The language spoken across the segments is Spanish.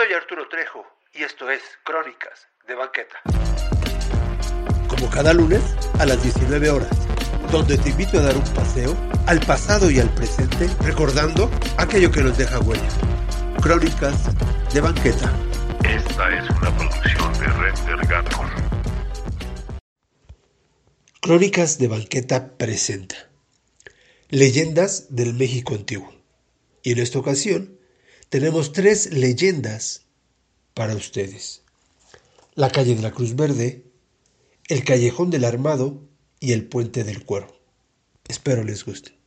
Soy Arturo Trejo y esto es Crónicas de Banqueta. Como cada lunes a las 19 horas, donde te invito a dar un paseo al pasado y al presente, recordando aquello que nos deja huella. Crónicas de Banqueta. Esta es una producción de Render Gato. Crónicas de Banqueta presenta Leyendas del México Antiguo. Y en esta ocasión tenemos tres leyendas para ustedes. La calle de la Cruz Verde, el callejón del Armado y el puente del Cuero. Espero les guste.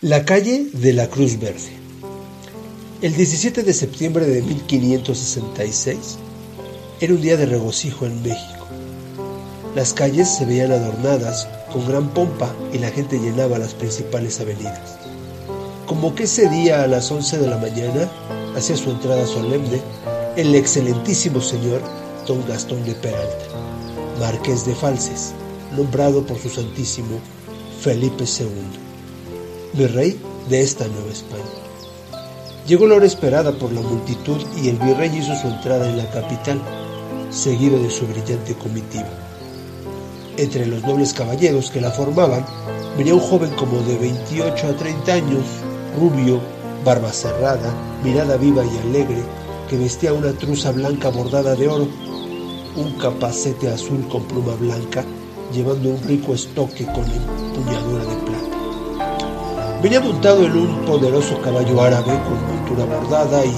La calle de la Cruz Verde. El 17 de septiembre de 1566 era un día de regocijo en México. Las calles se veían adornadas con gran pompa y la gente llenaba las principales avenidas. Que ese día a las 11 de la mañana hacía su entrada solemne el excelentísimo señor don Gastón de Peralta, marqués de Falces, nombrado por su santísimo Felipe II, virrey de esta Nueva España. Llegó la hora esperada por la multitud y el virrey hizo su entrada en la capital, seguido de su brillante comitiva. Entre los nobles caballeros que la formaban venía un joven como de 28 a 30 años, rubio, barba cerrada, mirada viva y alegre, que vestía una truza blanca bordada de oro, un capacete azul con pluma blanca, llevando un rico estoque con empuñadura de plata. Venía montado en un poderoso caballo árabe con montura bordada y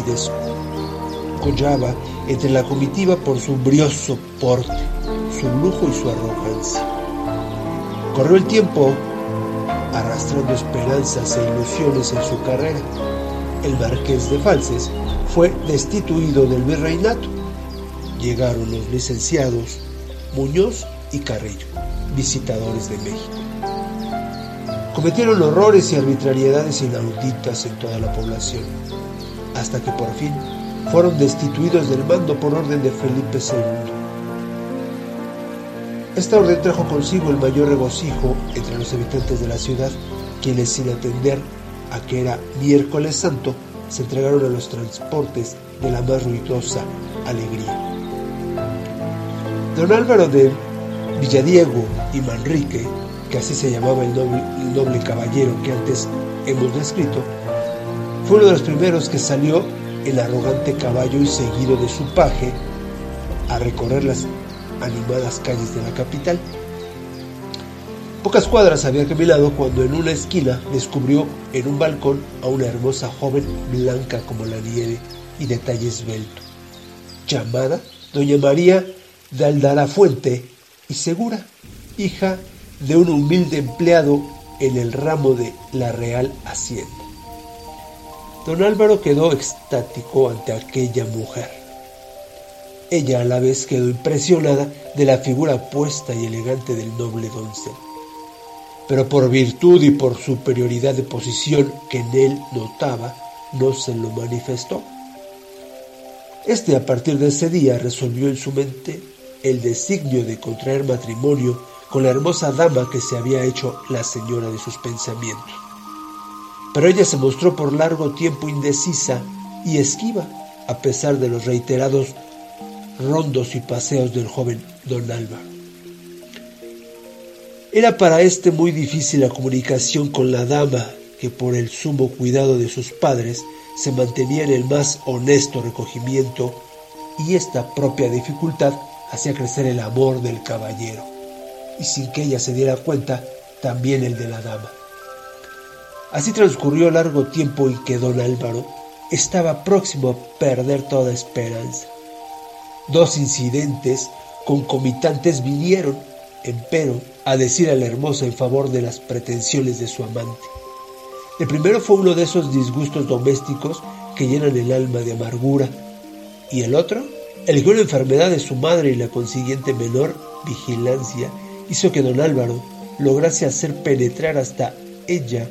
descollaba entre la comitiva por su brioso porte, su lujo y su arrogancia. Corrió el tiempo arrastrando esperanzas e ilusiones en su carrera. El marqués de Falces fue destituido del virreinato. Llegaron los licenciados Muñoz y Carrillo, visitadores de México. Cometieron horrores y arbitrariedades inauditas en toda la población, hasta que por fin fueron destituidos del mando por orden de Felipe II. Esta orden trajo consigo el mayor regocijo entre los habitantes de la ciudad, quienes sin atender a que era miércoles santo, se entregaron a los transportes de la más ruidosa alegría. Don Álvaro de Villadiego y Manrique, que así se llamaba el noble, caballero que antes hemos descrito, fue uno de los primeros que salió el arrogante caballo y seguido de su paje a recorrer las animadas calles de la capital. Pocas cuadras había caminado cuando en una esquina descubrió en un balcón a una hermosa joven blanca como la nieve y de talle esbelto, llamada Doña María de Aldarafuente y Segura, hija de un humilde empleado en el ramo de la Real Hacienda. Don Álvaro quedó extático ante aquella mujer. Ella a la vez quedó impresionada de la figura puesta y elegante del noble doncel. Pero por virtud y por superioridad de posición que en él notaba, no se lo manifestó. Este a partir de ese día resolvió en su mente el designio de contraer matrimonio con la hermosa dama que se había hecho la señora de sus pensamientos. Pero ella se mostró por largo tiempo indecisa y esquiva, a pesar de los reiterados rondos y paseos del joven don Álvaro. Era para éste muy difícil la comunicación con la dama que por el sumo cuidado de sus padres se mantenía en el más honesto recogimiento y esta propia dificultad hacía crecer el amor del caballero y sin que ella se diera cuenta también el de la dama. Así transcurrió largo tiempo y que don Álvaro estaba próximo a perder toda esperanza. Dos incidentes concomitantes vinieron, empero, a decir a la hermosa en favor de las pretensiones de su amante. El primero fue uno de esos disgustos domésticos que llenan el alma de amargura, y el otro, el que una enfermedad de su madre y la consiguiente menor vigilancia hizo que don Álvaro lograse hacer penetrar hasta ella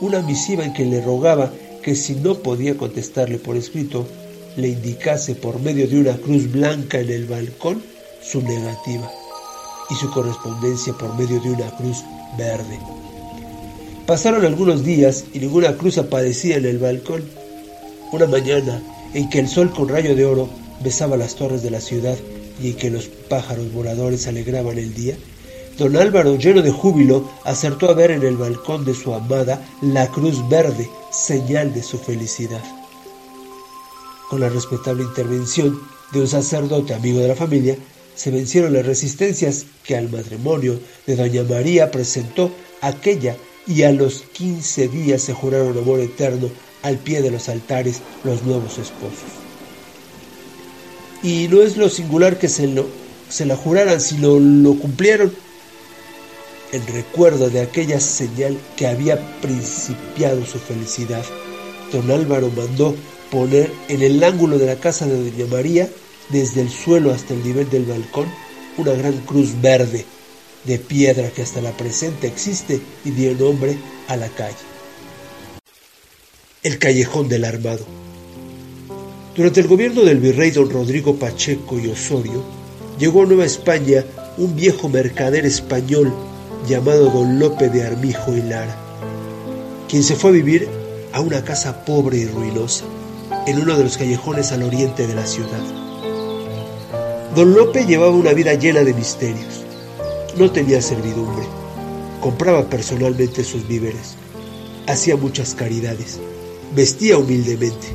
una misiva en que le rogaba que si no podía contestarle por escrito, le indicase por medio de una cruz blanca en el balcón su negativa y su correspondencia por medio de una cruz verde. Pasaron algunos días y ninguna cruz aparecía en el balcón. Una mañana, en que el sol con rayo de oro besaba las torres de la ciudad y en que los pájaros voladores alegraban el día, don Álvaro, lleno de júbilo, acertó a ver en el balcón de su amada la cruz verde, señal de su felicidad. Con la respetable intervención de un sacerdote amigo de la familia, se vencieron las resistencias que al matrimonio de doña María presentó aquella y a los quince días se juraron amor eterno al pie de los altares los nuevos esposos. Y no es lo singular que se, lo, se la juraran, sino lo cumplieron en recuerdo de aquella señal que había principiado su felicidad. Don Álvaro mandó poner en el ángulo de la casa de Doña María, desde el suelo hasta el nivel del balcón, una gran cruz verde de piedra que hasta la presente existe y dio nombre a la calle. El callejón del armado. Durante el gobierno del virrey don Rodrigo Pacheco y Osorio, llegó a Nueva España un viejo mercader español llamado don Lope de Armijo y Lara, quien se fue a vivir a una casa pobre y ruinosa en uno de los callejones al oriente de la ciudad. Don Lope llevaba una vida llena de misterios. No tenía servidumbre, compraba personalmente sus víveres, hacía muchas caridades, vestía humildemente,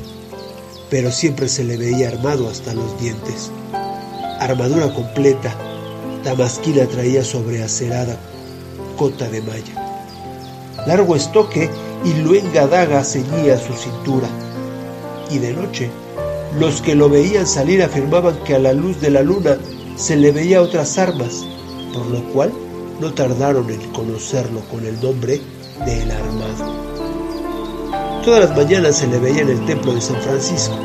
pero siempre se le veía armado hasta los dientes. Armadura completa, damasquina traía sobreacerada cota de malla. Largo estoque y luenga daga ceñía su cintura. Y de noche, los que lo veían salir afirmaban que a la luz de la luna se le veía otras armas, por lo cual no tardaron en conocerlo con el nombre de El Armado. Todas las mañanas se le veía en el templo de San Francisco.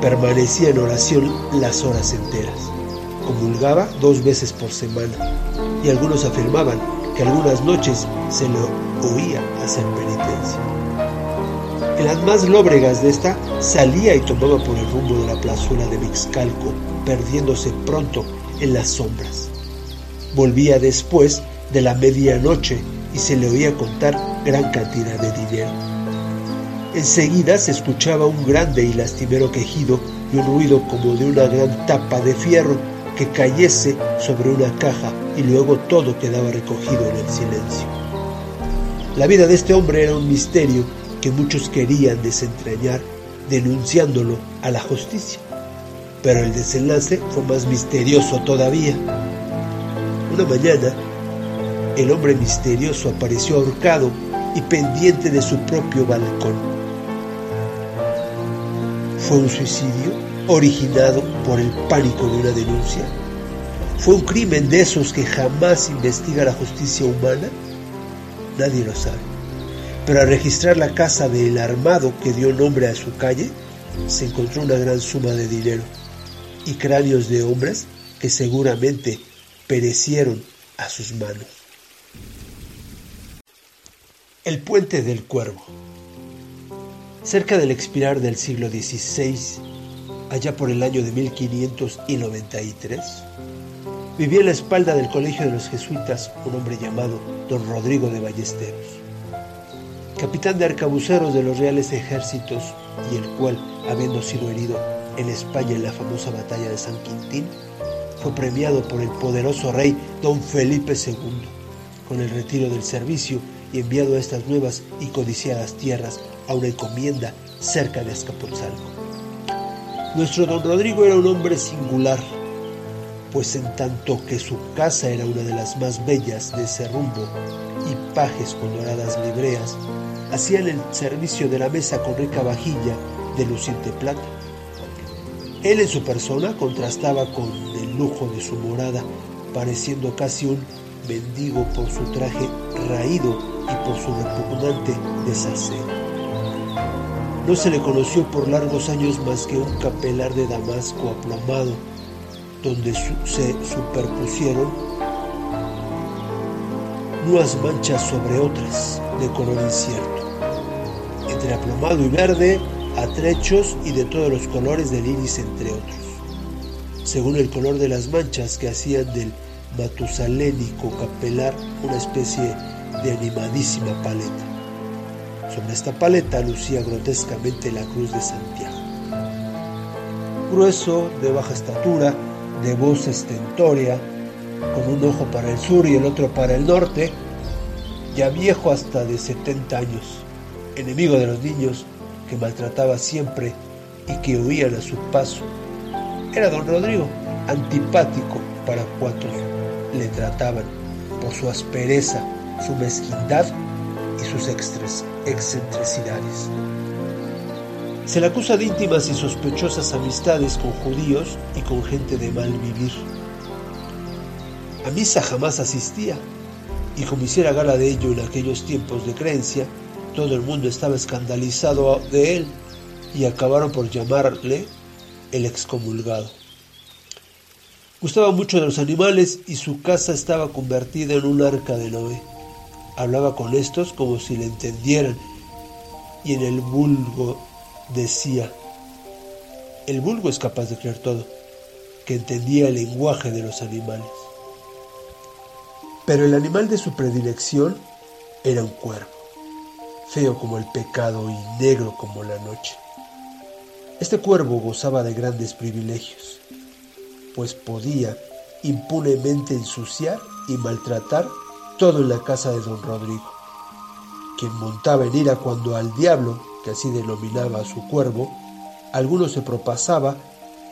Permanecía en oración las horas enteras. Comulgaba dos veces por semana y algunos afirmaban que algunas noches se lo oía hacer penitencia. En las más lóbregas de esta salía y tomaba por el rumbo de la plazuela de Mixcalco, perdiéndose pronto en las sombras. Volvía después de la medianoche y se le oía contar gran cantidad de dinero. Enseguida se escuchaba un grande y lastimero quejido y un ruido como de una gran tapa de fierro que cayese sobre una caja y luego todo quedaba recogido en el silencio. La vida de este hombre era un misterio que muchos querían desentrañar denunciándolo a la justicia, pero el desenlace fue más misterioso todavía. Una mañana, el hombre misterioso apareció ahorcado y pendiente de su propio balcón. ¿Fue un suicidio? originado por el pánico de una denuncia? ¿Fue un crimen de esos que jamás investiga la justicia humana? Nadie lo sabe. Pero al registrar la casa del armado que dio nombre a su calle, se encontró una gran suma de dinero y cráneos de hombres que seguramente perecieron a sus manos. El puente del cuervo. Cerca del expirar del siglo XVI, allá por el año de 1593, vivía en la espalda del colegio de los jesuitas un hombre llamado don Rodrigo de Ballesteros, capitán de arcabuceros de los reales ejércitos y el cual, habiendo sido herido en España en la famosa batalla de San Quintín, fue premiado por el poderoso rey don Felipe II con el retiro del servicio y enviado a estas nuevas y codiciadas tierras a una encomienda cerca de Azcapotzalco. Nuestro don Rodrigo era un hombre singular, pues en tanto que su casa era una de las más bellas de ese rumbo y pajes con doradas libreas, hacían el servicio de la mesa con rica vajilla de luciente plata. Él en su persona contrastaba con el lujo de su morada, pareciendo casi un mendigo por su traje raído y por su repugnante desaseo. No se le conoció por largos años más que un capelar de damasco aplomado, donde se superpusieron unas manchas sobre otras de color incierto, entre aplomado y verde, atrechos y de todos los colores del iris entre otros, según el color de las manchas que hacían del matusalénico capelar una especie de animadísima paleta. Sobre esta paleta lucía grotescamente la cruz de Santiago. grueso, de baja estatura, de voz estentórea, con un ojo para el sur y el otro para el norte, ya viejo hasta de 70 años, enemigo de los niños, que maltrataba siempre y que huían a su paso. Era don Rodrigo, antipático para cuantos le trataban por su aspereza, su mezquindad y sus excentricidades. Se le acusa de íntimas y sospechosas amistades con judíos y con gente de mal vivir. A misa jamás asistía, y como hiciera gala de ello en aquellos tiempos de creencia, todo el mundo estaba escandalizado de él y acabaron por llamarle el excomulgado. Gustaba mucho de los animales y su casa estaba convertida en un arca de Noé. Hablaba con estos como si le entendieran y en el vulgo decía, el vulgo es capaz de creer todo, que entendía el lenguaje de los animales. Pero el animal de su predilección era un cuervo, feo como el pecado y negro como la noche. Este cuervo gozaba de grandes privilegios, pues podía impunemente ensuciar y maltratar todo en la casa de don Rodrigo, quien montaba en ira cuando al diablo, que así denominaba a su cuervo, alguno se propasaba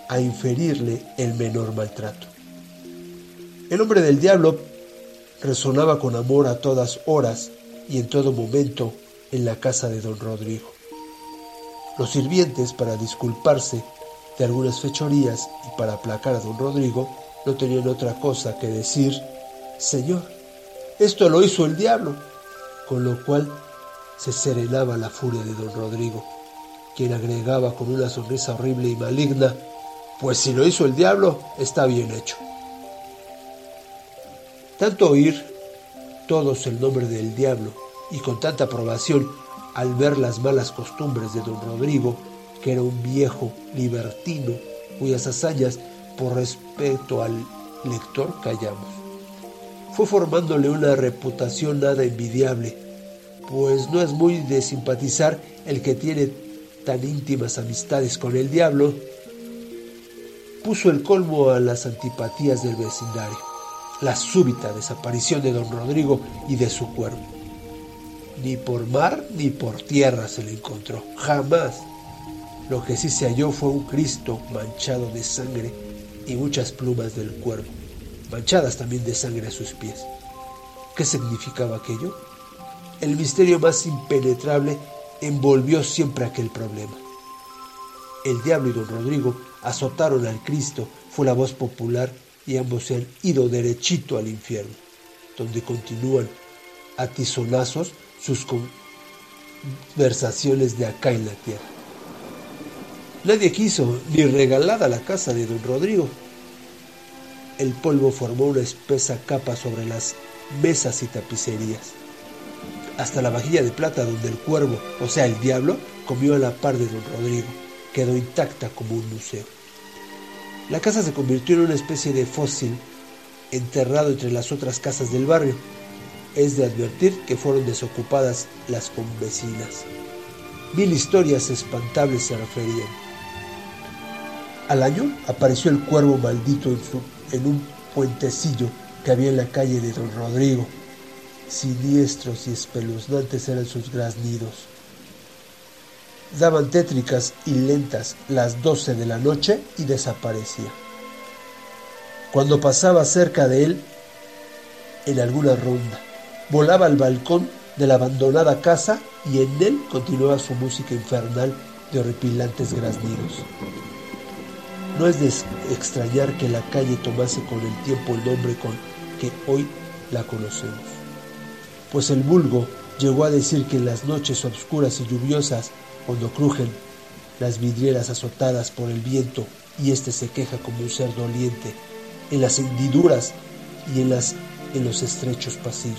a inferirle el menor maltrato. El hombre del diablo resonaba con amor a todas horas y en todo momento en la casa de don Rodrigo. Los sirvientes, para disculparse de algunas fechorías y para aplacar a don Rodrigo, no tenían otra cosa que decir, Señor, esto lo hizo el diablo, con lo cual se serenaba la furia de don Rodrigo, quien agregaba con una sonrisa horrible y maligna, pues si lo hizo el diablo, está bien hecho. Tanto oír todos el nombre del diablo y con tanta aprobación al ver las malas costumbres de don Rodrigo, que era un viejo libertino cuyas hazañas por respeto al lector callamos. Fue formándole una reputación nada envidiable, pues no es muy de simpatizar el que tiene tan íntimas amistades con el diablo, puso el colmo a las antipatías del vecindario, la súbita desaparición de don Rodrigo y de su cuerpo. Ni por mar ni por tierra se le encontró, jamás. Lo que sí se halló fue un Cristo manchado de sangre y muchas plumas del cuervo, manchadas también de sangre a sus pies. ¿Qué significaba aquello? El misterio más impenetrable envolvió siempre aquel problema. El diablo y don Rodrigo azotaron al Cristo, fue la voz popular, y ambos se han ido derechito al infierno, donde continúan a tizonazos sus conversaciones de acá en la tierra. Nadie quiso ni regalada la casa de don Rodrigo. El polvo formó una espesa capa sobre las mesas y tapicerías. Hasta la vajilla de plata donde el cuervo, o sea el diablo, comió a la par de don Rodrigo, quedó intacta como un museo. La casa se convirtió en una especie de fósil enterrado entre las otras casas del barrio es de advertir que fueron desocupadas las convecinas. Mil historias espantables se referían. Al año apareció el cuervo maldito en, un puentecillo que había en la calle de Don Rodrigo. Siniestros y espeluznantes eran sus graznidos. Daban tétricas y lentas las doce de la noche y desaparecía. Cuando pasaba cerca de él, en alguna ronda, volaba al balcón de la abandonada casa y en él continuaba su música infernal de horripilantes graznidos. No es de extrañar que la calle tomase con el tiempo el nombre con que hoy la conocemos, pues el vulgo llegó a decir que en las noches oscuras y lluviosas, cuando crujen las vidrieras azotadas por el viento y éste se queja como un ser doliente, en las hendiduras y en, las, en los estrechos pasillos.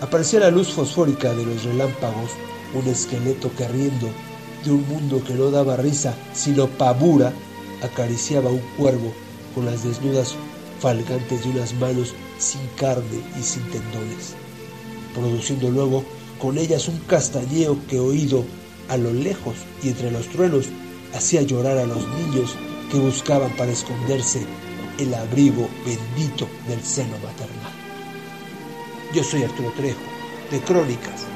Aparecía la luz fosfórica de los relámpagos, un esqueleto que riendo de un mundo que no daba risa, sino pavura, acariciaba un cuervo con las desnudas falgantes de unas manos sin carne y sin tendones, produciendo luego con ellas un castañeo que oído a lo lejos y entre los truenos hacía llorar a los niños que buscaban para esconderse el abrigo bendito del seno maternal. Yo soy Arturo Trejo, de Crónicas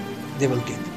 de Banquete.